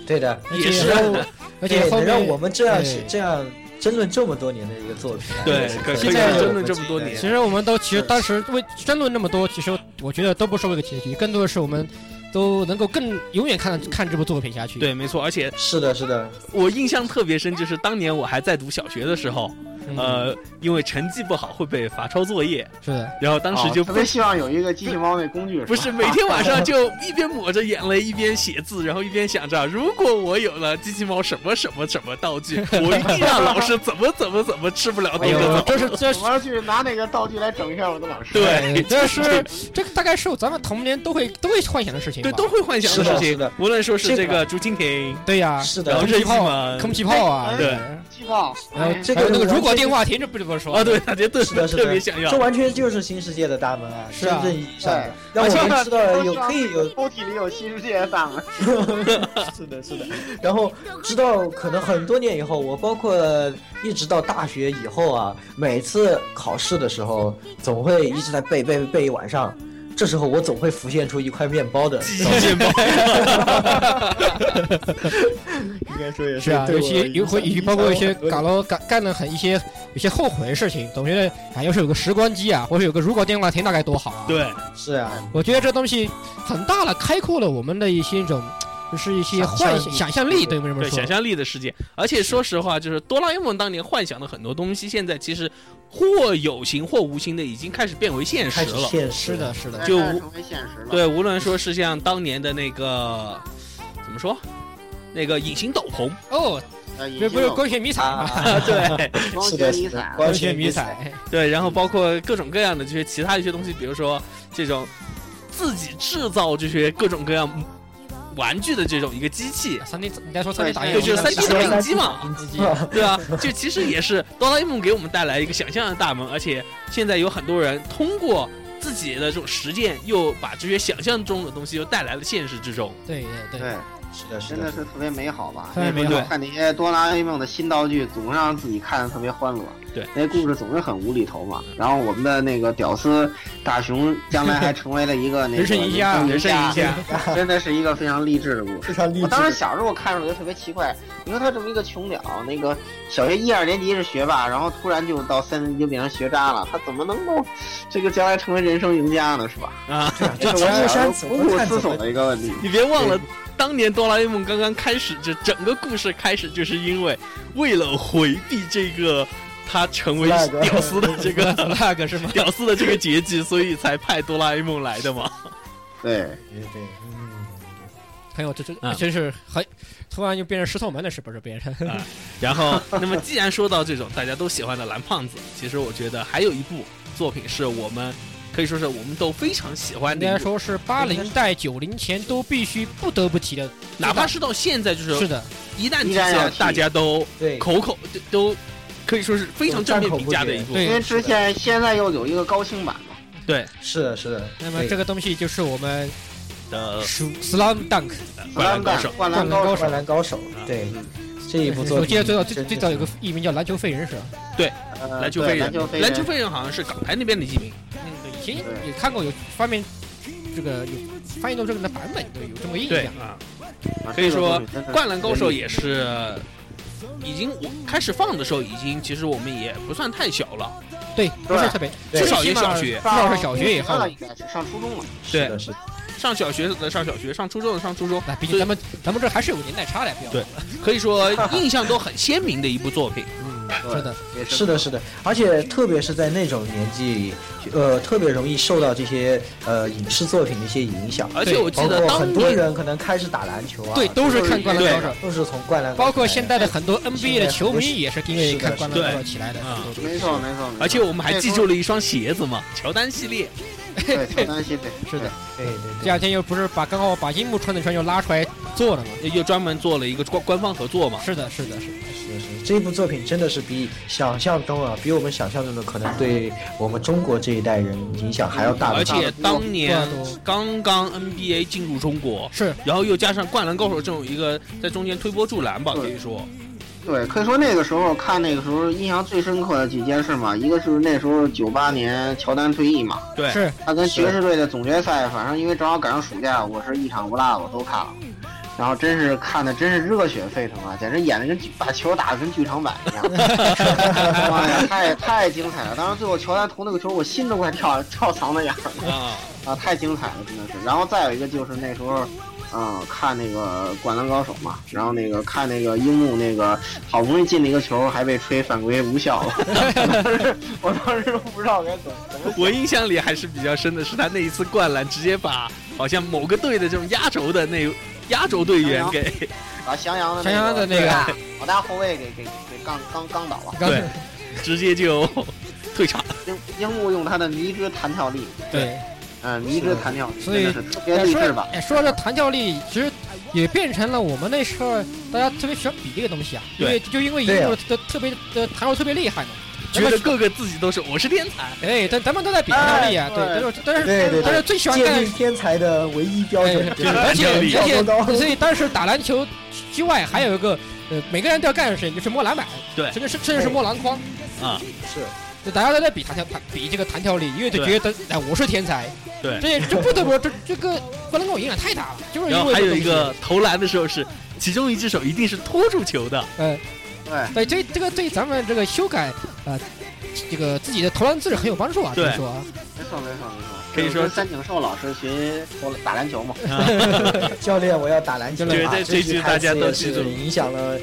对的，也是后，而且对后面能让我们这样对这样争论这么多年的一个作品啊，对也是可可以争论这么多年。其实我们都其实当时为争论那么多，其实我觉得都不是为了结局，更多的是我们都能够更永远看看这部作品下去。对，没错。而且是的，是的，我印象特别深，就是当年我还在读小学的时候，嗯，呃，因为成绩不好会被罚抄作业，是的，然后当时就哦特别希望有一个机器猫那工具，不是每天晚上就一边抹着眼泪一边写字，然后一边想着，如果我有了机器猫什么什么什么道具，*laughs* 我一定让老师怎么怎么怎么吃不了兜着走。这是这是我要去拿那个道具来整一下我的老师。对 *laughs* 这是这个大概是咱们童年都会都会幻想的事情吧。对，都会幻想的事情是的，无论说是这个竹蜻蜓，对呀，是然后的，热气空气炮嘛，空气炮啊，哎对。气泡，然后哎。这个那个如果电话亭，这不得不说。啊，对，大家都是的，是的，特别想要。这。完全就是新世界的大门啊，是啊。真正意义上的对，让我们知道有可以有 *laughs* 抽屉里有新世界的大门。*laughs* 是的，是的。然后直到可能很多年以后，我包括一直到大学以后啊，每次考试的时候，总会一直在背背背一晚上。这时候我总会浮现出一块面包的，*laughs* 面包，*laughs* 应该说也是啊，有些有会，包括一些搞干了干干了很一些有些后悔的事情，总觉得啊，要是有个时光机啊，或者有个如果电话亭，那该多好啊！，对，是啊，我觉得这东西很大了，开阔了我们的一些一种，就是一些幻想想象力对不对？想，象力的世界。而且说实话，就是哆啦 A 梦当年幻想的很多东西，现在其实或有形或无形的已经开始变为现实了。现实是的，，是的，就无成为现实了。对，无论说是像当年的那个怎么说，那个隐形斗篷，哦，呃，已这不是光学迷彩对 *laughs* 光学迷彩，光学迷彩，对，然后包括各种各样的这些其他一些东西，比如说这种自己制造这些各种各样玩具的这种一个机器，三 D，你在说三 D 打印，对就是三 D 的打印机嘛，印机机，对啊，就其实也是哆啦 A 梦给我们带来一个想象的大门，而且现在有很多人通过自己的这种实践，又把这些想象中的东西又带来了现实之中。对对对，对，是的，真的是特别美好吧？特别美好看那些哆啦 A 梦的新道具，总让自己看的特别欢乐。对，那故事总是很无厘头嘛。然后我们的那个屌丝大雄，将来还成为了一个那个 *laughs* 人生赢家，人生赢家，*laughs* 真的是一个非常励志的故事。非常励志。我当时小时候我看着我就特别奇怪，你说他这么一个穷屌，那个小学一二年级是学霸，然后突然就到三年级就变成学渣了，他怎么能够这个将来成为人生赢家呢？是吧？啊，这是我小时候苦苦思索的一个问题。你别忘了。当年哆啦 A 梦刚刚开始，这整个故事开始就是因为为了回避这个他成为屌丝的这 *laughs* 个那个是吗？屌丝的这个结局，所以才派哆啦 A 梦来的嘛。*laughs* 对对对，嗯，朋友，这这真是很突然就变成石头门了，是不是变成？*laughs* 啊然后，那么既然说到这种大家都喜欢的蓝胖子，其实我觉得还有一部作品是我们。可以说是我们都非常喜欢的，应该说是八零代九零前都必须不得不提的，哪怕是到现在，就是是的，一旦提起来，大家都口口都可以说是非常正面评价的一部。因为之前现在又有一个高清版嘛。对，是的，是的。那么这个东西就是我们的《Slam Dunk》灌篮高手，灌篮高手，灌篮高手。对，这一部作品，我记得最早最最早有个艺名叫篮球废人是吧？对，篮球废人，篮球废人好像是港台那边的艺名。嗯，对，以前也看过有方面，这个有翻译到这个的版本，对，有这么个印象啊。可以说，《灌篮高手》也是已经我开始放的时候，已经其实我们也不算太小了，对，不是特别，至少也小学，至少是小学也上上初中了，对，是上小学的上小学，上初中的上初中。那毕竟咱们咱们这还是有年代差的，对，可以说印象都很鲜明的一部作品。嗯是的，是的，是的，而且特别是在那种年纪里，呃，特别容易受到这些呃影视作品的一些影响。而且我记得很多人可能开始打篮球啊，对，都是看《灌篮高手》，都是从《灌篮》。包括现在的很多 NBA 的球迷也是因为看《灌篮高手》起来的。没错，没错。而且我们还记住了一双鞋子嘛，乔丹系列。对，乔丹系列是的，对对。这两天又不是把刚好把樱木穿的穿又拉出来做了嘛，又专门做了一个官官方合作嘛。是的，是的，是。这部作品真的是比想象中啊，比我们想象中的可能对我们中国这一代人影响还要大。而且当年刚刚 NBA 进入中国，是，然后又加上《灌篮高手》这种一个在中间推波助澜吧，可以说。对，可以说那个时候看那个时候印象最深刻的几件事嘛，一个是那时候九八年乔丹退役嘛，对，是他跟爵士队的总决赛，反正因为正好赶上暑假，我是一场不落我都看了。然后真是看的真是热血沸腾啊，简直演的跟把球打的跟剧场版一样，*laughs* 妈呀，太太精彩了！当时最后乔丹投那个球，我心都快跳跳嗓子眼了啊啊，太精彩了，真的是。然后再有一个就是那时候，嗯，看那个《灌篮高手》嘛，然后那个看那个樱木那个好不容易进了一个球，还被吹犯规无效了，*laughs* 我当时都不知道该怎么。我印象里还是比较深的是他那一次灌篮，直接把好像某个队的这种压轴的那。压轴队员给把襄阳的襄阳的那个老大后卫给给给刚刚刚倒了，对，直接就 *laughs* 退场。樱樱木用他的迷之弹跳力，对，嗯，迷之弹跳，所以特别励志吧。说这弹跳力，其实也变成了我们那时候大家特别喜欢比这个东西啊，因为就因为樱木的特别的弹跳特别厉害嘛。觉得个个自己都是我是天才，哎，但咱们都在比弹跳力啊，对，但是但是但是最喜欢干天才的唯一标准，而且而 *laughs* 且所以当时打篮球之外还有一个呃，每个人都要干的事情就是摸篮板，对，甚至是甚至是摸篮筐。啊，是，就大家都在比弹跳比这个弹跳力，因为就觉得哎我是天才，对，这这不得不这这个灌篮高手影响太大了，就是因为还有一个投篮的时候是其中一只手一定是托住球的，嗯，对，对，这这个对咱们这个修改啊。这个自己的投篮姿势很有帮助啊，可以说，没错没错没错，可以说三井寿老师学打篮球嘛，*laughs* 教练我要打篮球，觉得这句大家都记住，影响了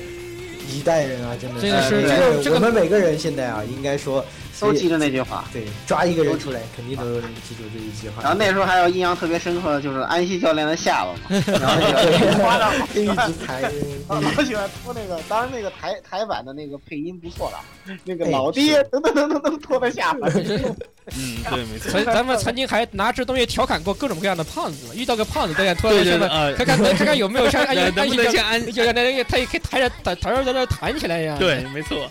一代人啊，真的，这个是这个我们每个人现在啊，应该说。都记得那句话，对，抓一个人出来，肯定都能记住这一句话。然后那时候还有印象特别深刻的就是安西教练的下巴嘛，*laughs* 然后那个夸张嘛，一直抬，老喜欢拖那个，当然那个台台版的那个配音不错了，那个老爹噔噔噔噔噔拖在下巴。*laughs* 嗯，对，没错。所以咱们曾经还拿这东西调侃过各种各样的胖子，遇到个胖子大家拖在下巴，看看 *laughs* 看看有没有像安安西像安就像那个他也可以抬着抬抬着在那弹起来一样。对，没错。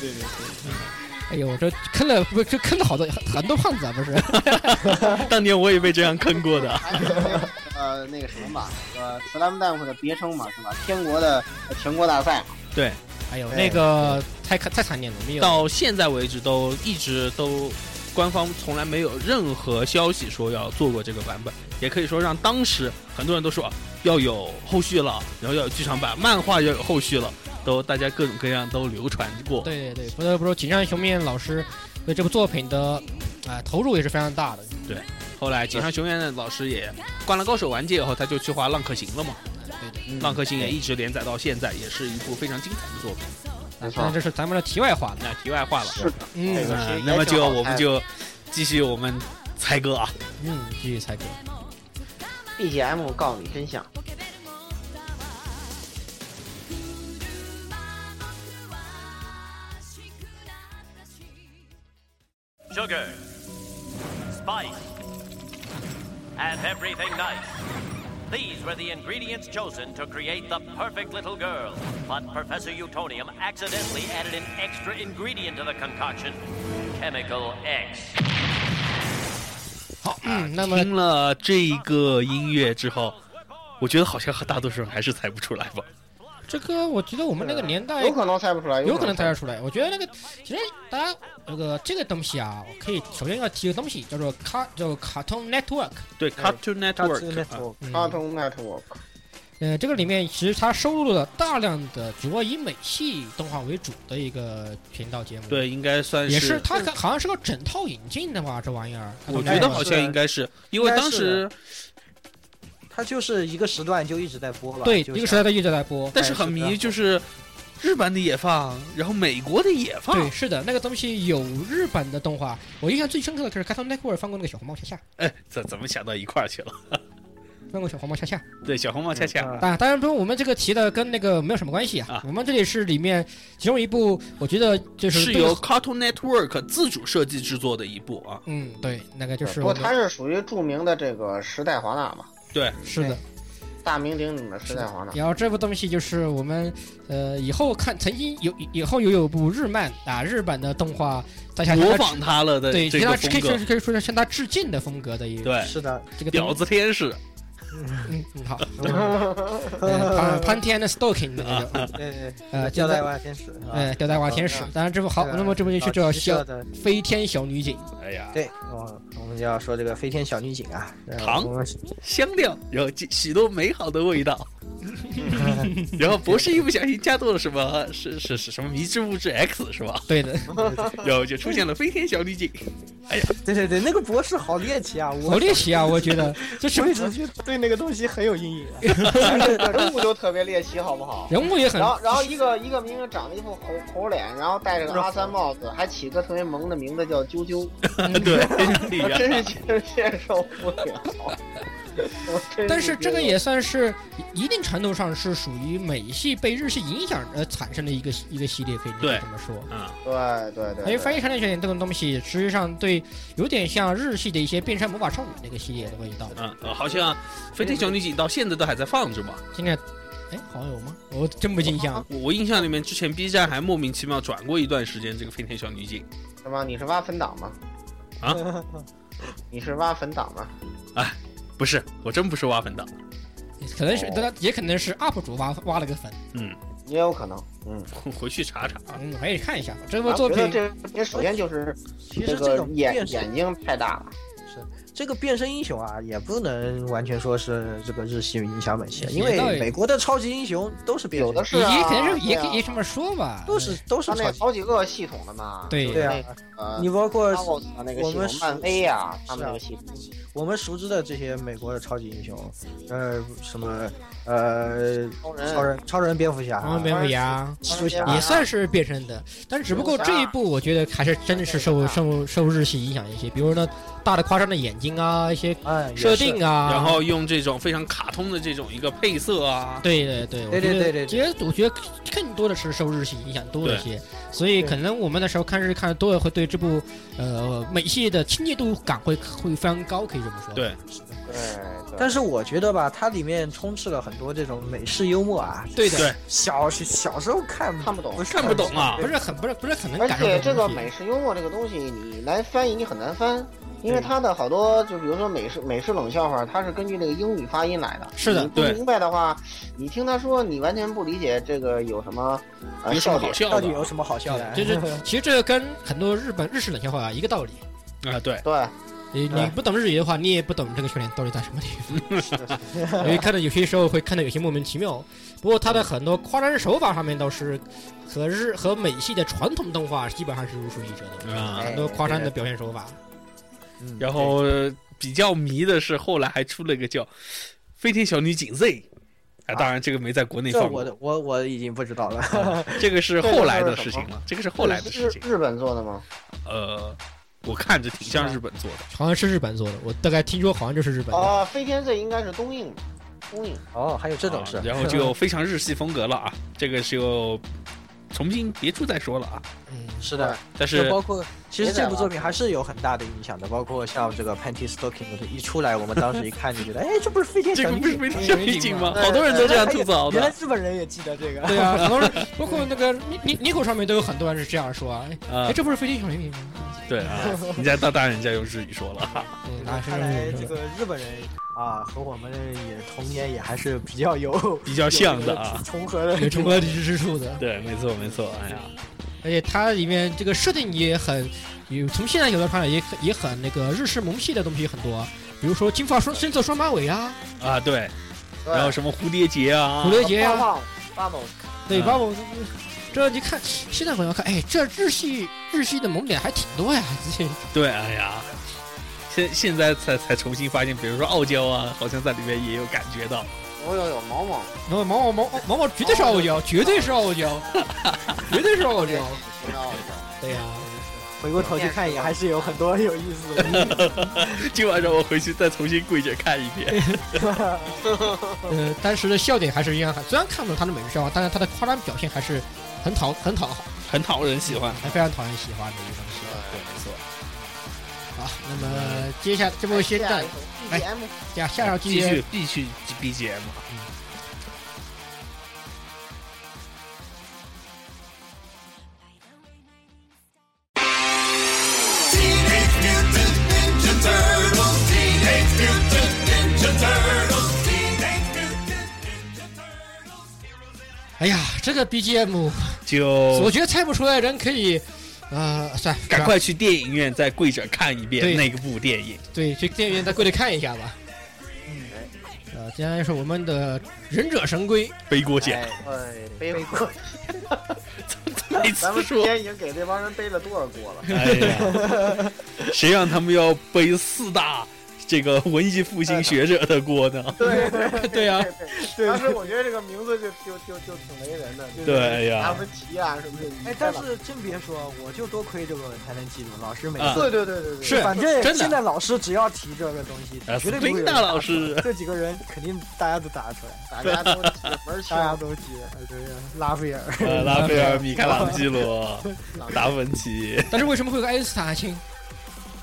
对对对。哎呦，这坑了不？这坑了好多很多胖子啊，不是？*laughs* 当年我也被这样坑过的。*laughs* 呃那个什么嘛，呃，Slam Dunk 的别称嘛，是吧？天国的全国大赛嘛。对，还有那个太太惨烈了，没有到现在为止都一直都官方从来没有任何消息说要做过这个版本，也可以说让当时很多人都说要有后续了，然后要有剧场版，漫画要有后续了，都大家各种各样都流传过。对对对，不得不说井上雄彦老师对这部作品的啊、投入也是非常大的。对后来井上雄彦老师也《灌篮高手》完结以后，他就去画《浪客行》了嘛，对对，《浪客行》也一直连载到现在，也是一部非常精彩的作品。没当然这是咱们的题外话了。那题外话了，是的，嗯那么就我们就继续我们猜歌啊。嗯，继续猜歌。BGM 告诉你真相。 Sugar, spice, and everything nice. These were the ingredients chosen to create the perfect little girl. But Professor Utonium accidentally added an extra ingredient to the concoction Chemical X. 好，嗯，那么听了这个音乐之后，我觉得好像和大多数人还是猜不出来吧。这个我觉得我们那个年代有可能猜不出来，有可能猜猜得出来。我觉得那个其实大家那个这个东西啊，我可以首先要提个东西叫做卡叫 Cartoon Network。对，Cartoon Network，啊 Network 嗯 Cartoon Network。呃，这个里面其实它收录了大量的主要以美系动画为主的一个频道节目。，对，应该算是也是它好像是个整套引进的吧，这玩意儿。我觉得好像应该是，因为当时，它就是一个时段就一直在播吧。对一个时代的一直在播。但是很迷，就是日本的也放，然后美国的也放对，。是的，那个东西有日本的动画，我印象最深刻的可是 Cartoon Network 放过那个小红帽下下，哎，怎怎么想到一块儿去了？放过小红帽恰恰。对，小红帽恰恰，啊当当然，不是我们这个提的跟那个没有什么关系啊。啊我们这里是里面其中一部，我觉得就是是由 Cartoon Network 自主设计制作的一部啊。嗯对，那个就是不过它是属于著名的这个时代华纳嘛，对，是的。大名鼎鼎的时代华纳。然后这部东西就是我们呃以后看曾经有以后有有部日漫啊日本的动画，大家模仿他了的对，这向个风格他可以说是，可以说是向他致敬的风格的一个对，是的，这个东婊子天使，嗯嗯好，呃潘潘天的 Stalking 的那种对对，呃吊带袜天使，是吧呃吊带袜天使。啊，当然这部好，那么这部就叫小小的。飞天小女警，哎呀，对，我，我们就要说这个飞天小女警啊，糖。香料，然后许多美好的味道。*laughs* 然后博士一不小心加多了什么？是是是什么迷之物质 X 是吧？对的，*laughs* 然后就出现了飞天小女警。哎呀。对对对，那个博士好猎奇啊，我。好猎奇啊！我觉得。*laughs* 这是我一直就对那个东西很有阴影啊。*laughs* 人物就特别猎奇，好不好？人物也很然后，然后一个一个明明长了一副猴猴脸，然后戴着个阿三帽子，*laughs* 还起个特别萌的名字叫啾啾，对，我真是 *laughs* 接接受不了。我但是这个也算是一定程度上是属于美系被日系影响而产生的一个一个系列，可以对这么说。啊，对对对，还有对翻译成来讲，这种东西实际上对有点像日系的一些变身魔法少女那个系列的味道。嗯，呃好像飞天小女警到现在都还在放着吧？现在，哎，好像有吗？我真不印象。我我印象里面，之前 B 站还莫名其妙转过一段时间这个飞天小女警。什么？你是挖坟党吗？啊？*laughs* 你是挖坟党吗？不是，我真不是挖坟的。可能是哦，也可能是 UP 主挖挖了个坟。嗯，也有可能。嗯，*laughs* 回去查查。嗯，可以看一下吧。这部作品，这这首先就是其实这种眼眼睛太大了。这个变身英雄啊，也不能完全说是这个日系影响美系，因为美国的超级英雄都是变身有的是也啊肯定是也可以这么说吧。都是都是他那超级，好几个系统的嘛。对对啊你包括我们漫威啊，他们那个系统。我们熟知的这些美国的超级英雄，呃，什么呃，超人超人、超人、蝙蝠侠、然后蝙蝠侠蜘蛛侠也算是变身的，但只不过这一部我觉得还是真的是受受受日系影响一些，比如呢大的夸张的眼睛啊，一些设定啊，然后用这种非常卡通的这种一个配色啊，对对对，对对对对对。其实我觉得更多的是受日系影响多一些，所以可能我们那时候看日看的多了，会对这部呃美系的亲切度感会会非常高，可以这么说。对，对，对。但是我觉得吧，它里面充斥了很多这种美式幽默啊。对的，对。小小时候看看不懂。不是看不懂啊。不是很不是不是很能而感受且这个美式幽默这个东西，你来翻译你很难翻。因为他的好多就比如说美式美式冷笑话，它是根据那个英语发音来的。是的你不对明白的话，你听他说，你完全不理解这个有什么呃有什么笑点。好笑的到底有什么好笑的？就是 *laughs* 其实这个跟很多日本日式冷笑话一个道理。啊？对，对，你你不懂日语的话，你也不懂这个笑点到底在什么地方。*laughs* 因为看到有些时候会看到有些莫名其妙。不过他的很多夸张手法上面倒是和日和美系的传统动画基本上是如出一辙的，啊很多夸张的表现手法。嗯然后比较迷的是后来还出了一个叫《飞天小女警 Z》，啊，当然这个没在国内放过这我的，我我已经不知道了。啊这个是 *laughs* 后来的事情了，这个是后来的事情。日日本做的吗？呃，我看着挺像日本做的。好像是日本做的，我大概听说好像就是日本的。啊，飞天 Z 应该是东映，东映。哦，还有这种事啊，然后就非常日系风格了啊，这个就重新别处再说了啊。嗯，是的，但是包括其实这部作品还是有很大的影响的，包括像这个 Panty Stocking 一出来，我们当时一看就觉得，*laughs* 哎，这不是飞天这个小女警不是飞天小女警吗？好多人都这样吐槽的原来。日本人也记得这个。*laughs* 对啊，很多人 *laughs* 包括那个尼尼尼口上面都有很多人是这样说啊，哎这不是飞天小女警吗？对啊，人家大大人家用日语说了。嗯，那是看来这个日本人啊，和我们也童年也还是比较有比较像的啊重合的有重合之之处的。对，没错没错。哎呀，而且它里面这个设定也很有，从现在有的看来也很也很那个日式萌系的东西很多，比如说金发双深色双马尾啊，啊对，对。然后什么蝴蝶结啊蝴，蝶结对，啊包括这你看现在我要看，哎，这日系日系的萌点还挺多呀，这对，哎呀，现现在才才重新发现，比如说傲娇啊，好像在里面也有感觉到。哦有有毛毛，然后毛毛毛毛毛绝对是傲娇，绝对是傲娇，绝对是傲娇，知道了。对呀、回过头去看一眼还是有很多有意思的。*laughs* 今晚让我回去再重新跪着看一遍。*laughs* 呃，当时的笑点还是一样很，虽然看不懂他的美术笑话，但是他的夸张表现还是很讨很讨好，很讨人喜欢。还非常讨人喜欢的一个东西。对，没错。好，那么接下来这部先战，BGM 下下场继继续续必须 BGM 哎呀，这个 BGM，就我觉得猜不出来的人可以，呃，算了，赶快去电影院再跪着看一遍那个部电影。对，去电影院再跪着看一下吧。呃，接下来是我们的忍者神龟，背锅奖，*laughs* 哎，背锅，每咱们说，前已经给这帮人背了多少锅了？哎呀，谁让他们要背四大这个文艺复兴学者的锅呢？对对 *laughs* 对呀对，当时我觉得这个名字就就就就挺雷人的，就是对哎呀。达芬奇啊什么的。哎，但是真别说，我就多亏这个才能记住，老师每啊。次对对对对对，是。反正真的。现在老师只要提这个东西，啊绝对不会有人斯宾达老师。这几个人肯定大家都答得出 *laughs* 来，大家都记大。家都记得，对拉斐尔。呃，拉斐尔、米开朗基罗、*laughs* 达芬奇，但是为什么会有个爱因斯坦亲？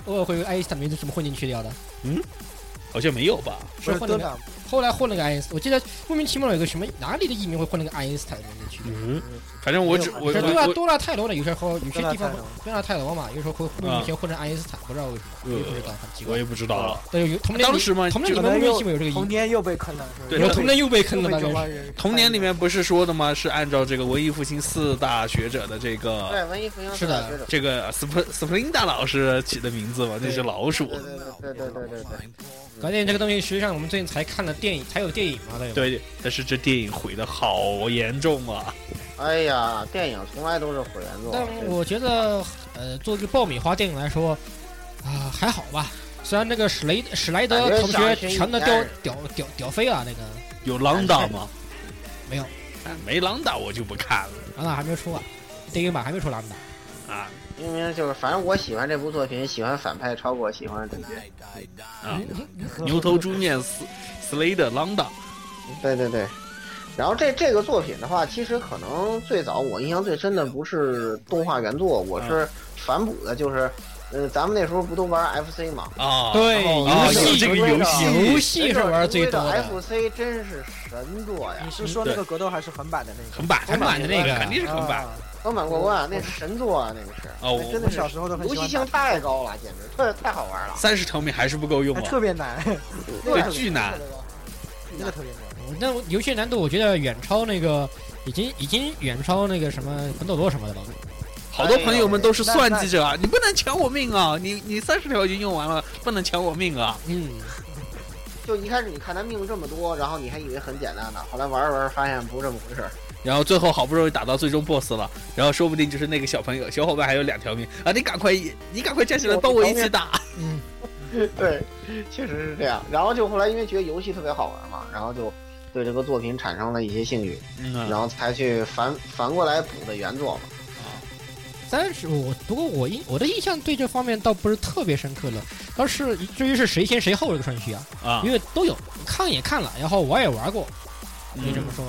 偶尔会爱因斯坦名字什么混进去掉的？嗯好像没有吧？是混了个，后来混了个爱因斯，我记得莫名其妙有个什么哪里的艺名会混那个爱因斯坦的名字去。嗯，反正我只我。多拉多拉泰罗的有些候有些地方多拉泰罗嘛，有时候会有一天换成爱因斯坦，不知道为什么，我也不知道。我也不知道了。那有童年吗？童年里面莫名其妙有这个艺名。童年又被坑了，对，童年又被坑了。童年里面不是说的吗？是按照这个文艺复兴四大学者的这个对文艺复兴是的这个斯普斯普林达老师起的名字嘛？那些老鼠。对对对对对。关键这个东西实际上我们最近才看了。电影，才有电影嘛，对吧？对，但是这电影毁的好严重啊！哎呀，电影从来都是毁严重。但我觉得，呃，做一个爆米花电影来说，啊、还好吧。虽然那个史雷史莱德同学全都屌屌屌屌飞了，那个有朗达吗？没有，没朗达我就不看了朗达还没出啊，电影版还没出朗达。啊明明就是，反正我喜欢这部作品，喜欢反派超过喜欢主角。啊！牛头猪面斯斯雷德朗达对对对。然后这这个作品的话，其实可能最早我印象最深的不是动画原作，我是反哺的，就是，呃，咱们那时候不都玩 FC 嘛？啊，对，啊游戏有这个游戏游戏是玩最多的。FC 真是神作呀你！是说那个格斗还是横版的那个？横版横版的那个肯定是横版啊。横版过关，那是神作啊，那个是。哦那真的小时候都很游戏性太高了，简直太太好玩了。三十条命还是不够用啊，*laughs* 特别难，对，*laughs* 巨难。那个特别难。那游戏难度我觉得远超那个，已经已经远超那个什么魂斗罗什么的了。好多朋友们都是算计着啊，你不能抢我命啊！你你三十条已经用完了，不能抢我命啊！嗯，就一开始你看他命这么多，然后你还以为很简单呢，后来玩着玩着发现不是这么回事儿。然后最后好不容易打到最终 BOSS 了，然后说不定就是那个小朋友小伙伴还有两条命啊！你赶快你赶快站起来帮我一起打。嗯 *laughs* 对，确实是这样。然后就后来因为觉得游戏特别好玩嘛，然后就对这个作品产生了一些兴趣，嗯然后才去反反过来补的原作嘛。但是我不过我印我的印象对这方面倒不是特别深刻了，倒是至于是谁先谁后这个顺序啊，啊因为都有看也看了，然后玩也玩过，可以这么嗯说。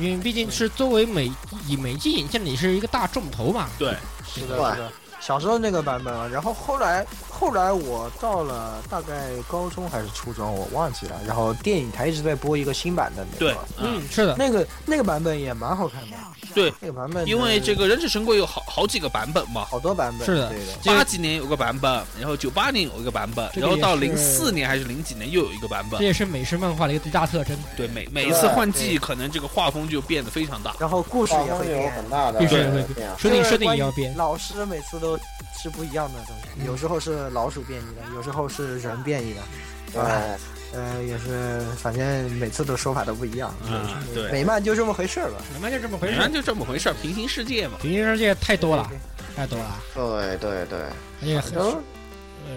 因为毕竟是作为美以美机引进，你是一个大重头嘛。对，是的，对是的。小时候那个版本啊，然后后来后来我到了大概高中还是初中，我忘记了。然后电影台一直在播一个新版的那对，，嗯，是的，那个那个版本也蛮好看的。对，那个版本因为这个忍者神龟有好好几个版本嘛，好多版本，是的对的。八几年有个版本，然后九八年有一个版本，然后到零四年还是零几年又有一个版本。这也是美式漫画的一个最大特征。对，每每一次换季，可能这个画风就变得非常大。然后故事也会有变，很大的必须对会变化。设定设定也要变。老师每次都是不一样的东西，有时候是老鼠变异的，有时候是人变异的，对，呃，也是，反正每次的说法都不一样。嗯对美漫就这么回事儿吧。美漫就这么回事反正。就这么回事儿，平行世界嘛。平行世界太多了，太多了，对对对，而且很都呃，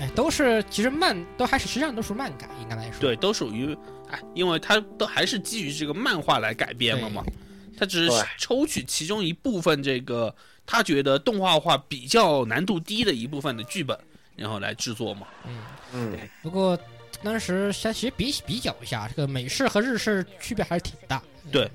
哎，都是其实漫都还是实际上都是漫改，应该来说。对，都属于哎，因为它都还是基于这个漫画来改编了嘛。它只是抽取其中一部分这个他觉得动画化比较难度低的一部分的剧本，然后来制作嘛。嗯，嗯，不过当时其实比比较一下，这个美式和日式区别还是挺大。对，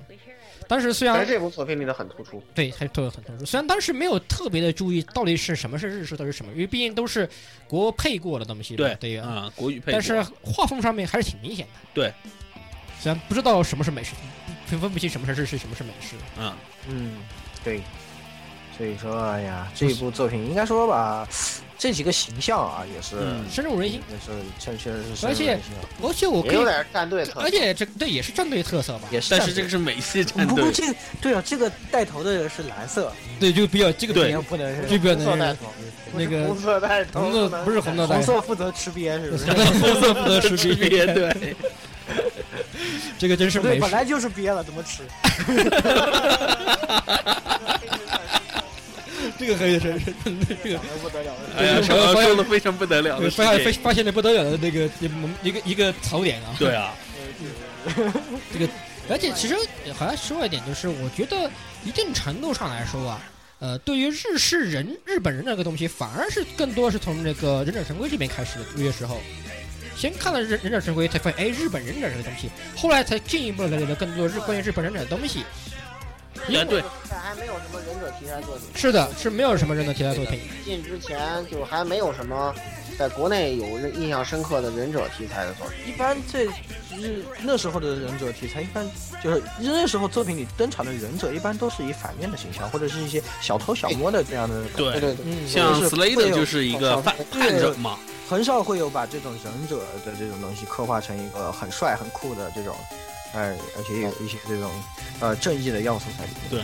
当时虽然在这部作品里头很突出。对还都有很突出，虽然当时没有特别的注意到底是什么是日式，到底是什么，因为毕竟都是国配过的东西嘛。对对呀。啊、国语配。但是画风上面还是挺明显的。对，虽然不知道什么是美式，分分不清什么是日式，什么是美式。嗯，嗯，对。所以说，哎呀，这一部作品应该说吧，这几个形象啊，也是，嗯深入人心，也是确确实是深而且入人心啊而且我可以，有点战队特色，而且这这也是战队特色吧？也是。但是这个是美系战队，不过这对啊，这个带头的是蓝色，对，就比较这个对你要不能是这边红色带头，那个红色带头，红色不是红色带红色负责吃瘪，是不是？红色不得区识别别，对。*laughs* 这个真是，美。本来就是瘪了，怎么吃？*laughs* 这个可以是这个不得了了。哎呀，小高说的非常不得了发现发。发现的不得了的那个一个一个槽点啊。对啊，*laughs* 这个，而且其实好像说一点，就是我觉得一定程度上来说啊，呃，对于日式人日本人这个东西，反而是更多是从那个忍者神龟这边开始的。入约时候，先看了忍忍者神龟，才发现哎，日本忍者这个东西，后来才进一步了解了更多日关于日本忍者的东西。也对，还没有什么忍者题材作品。是的，是没有什么忍者题材作品。进之前就还没有什么在国内有印象深刻的忍者题材的作品。一般这日那时候的忍者题材，一般就是那时候作品里登场的忍者，一般都是以反面的形象，或者是一些小偷小摸的这样的，对，对对，嗯，像就是 Slade 会有就是一个犯对叛人嘛。很少会有把这种忍者的这种东西刻画成一个很帅很酷的这种，哎，而且有一些这种呃正义的要素在里面。对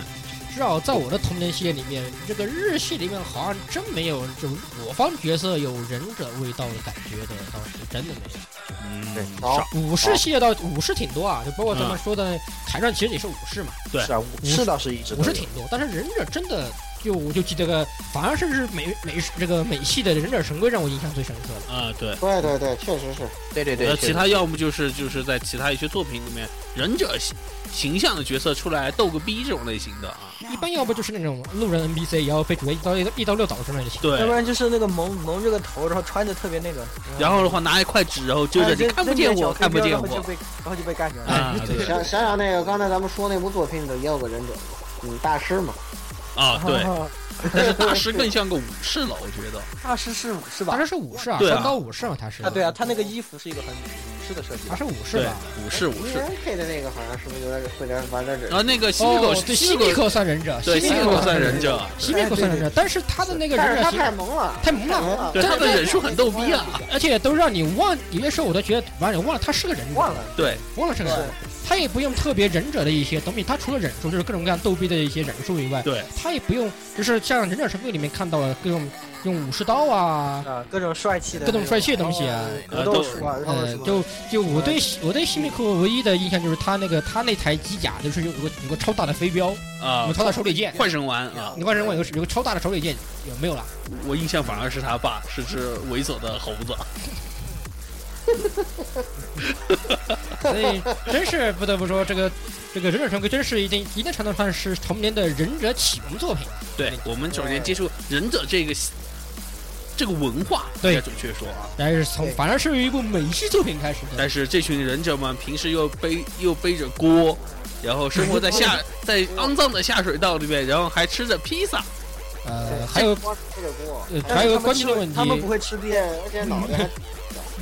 至少在我的童年系列里面，这个日系里面好像真没有就我方角色有忍者味道的感觉的，倒是真的没有。嗯，对好，武士系列倒武士挺多啊，就包括咱们说的凯传，其实也是武士嘛，对是啊，武士倒是一直武士挺多，但是忍者真的就我就记得个，反而是日美美这个美系的忍者神龟让我印象最深刻了。啊，对。对对对，确实是。对对对，呃，其他要么就是就是在其他一些作品里面，忍者形形象的角色出来逗个逼这种类型的啊。一般要不就是那种路人 NPC，也要被主角一刀一刀一刀六倒之类的情况。*laughs* 对，要不然就是那个蒙蒙着个头，然后穿着特别那个，然后的话拿一块纸，然后揪着哎你看不见我，看不见我然后就被然后就被干掉了。啊，对想想想那个刚才咱们说那部作品里头也有个忍者，嗯，大师嘛，啊 *laughs* 对，但是大师更像个武士了，我觉得。大师是武士吧他？这是武士啊，对啊双刀武士嘛，他是。啊，对啊，他那个衣服是一个很士的设计他，是武士吧？，武士武士。配的那个好像是不是有点会点玩点忍然后那个西米口哦，对，西米口西米克算忍者，对西米口算忍忍者，西米克算忍者，但是他的那个忍者形太萌了，太萌了，了，对他的忍术很逗逼啊。而且都让你忘，有些时候我都觉得完了忘了他是个忍者，忘了，对，忘了是个忍者，他也不用特别忍者的一些东西，他除了忍术就是各种各样逗逼的一些忍术以外，对，他也不用就是像忍者神龟里面看到的各种用武士刀啊。啊，各种帅气的，各种帅气的东西啊哦格斗术啊，呃就就我对我对西米库唯一的印象就是他那个他那台机甲就是有有个有个超大的飞镖，啊有个，超大手里剑，幻神丸啊，你幻神丸有个有个超大的手里剑有没有了？我印象反而是他爸是只猥琐的猴子。*laughs* *laughs* 所以真是不得不说，这个这个忍者神龟真是一定一定程度上是童年的忍者启蒙作品。对我们首先接触忍者这个这个文化，对准确说啊。但是从反而是由一部美式作品开始的。但是这群忍者们平时又背又背着锅，然后生活在下 *laughs* 在肮脏的下水道里面，然后还吃着披萨。呃，还有还有关键的问题，他们不会吃电，而且脑袋还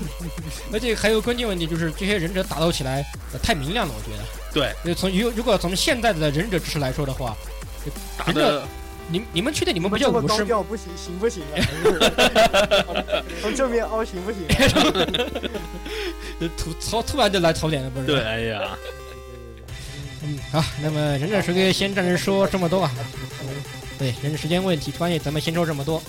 *laughs* 而且还有关键问题就是这些忍者打斗起来、呃太明亮了，我觉得。对，就从如如果从现在的忍者知识来说的话，打的你你们确定你们不叫武士不行，行不行啊？*laughs* 从正面凹行不行啊？呃突突突然就来槽点了，不是？对，。哎呀，嗯，好，那么忍者神龟先暂时说这么多啊。对，忍者时间问题，关系咱们先说这么多。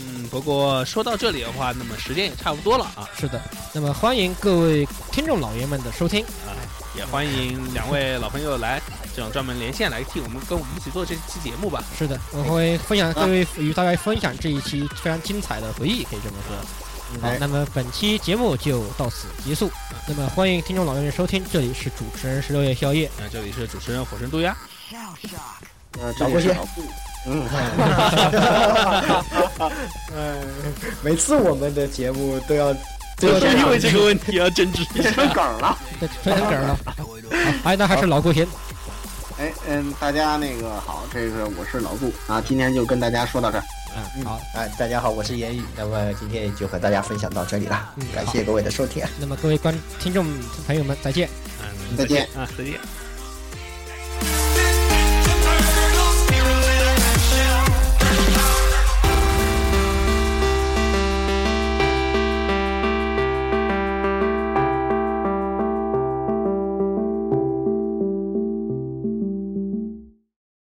嗯，不过说到这里的话，那么时间也差不多了啊，是的，那么欢迎各位听众老爷们的收听啊。也欢迎两位老朋友来这种专门连线来替我们跟我们一起做这期节目吧。是的，我会分享各位与大家分享这一期非常精彩的回忆，可以这么说。好，那么本期节目就到此结束。那么欢迎听众老爷们收听，这里是主持人十六夜宵夜。那这里是主持人火神渡鸦，呃，找过去嗯，嗯，*laughs* 每次我们的节目都要就是因为这个问题要争执一下。*laughs* 成梗了。对，吹成梗儿了。好，*laughs* 哎，那还是老顾先。哎，嗯，大家那个好，这个我是老顾啊，今天就跟大家说到这儿。嗯，好，哎，大家好，我是言语，那么今天就和大家分享到这里了嗯，感谢各位的收听。那么各位观听众朋友们，再见。嗯，再见啊，再见。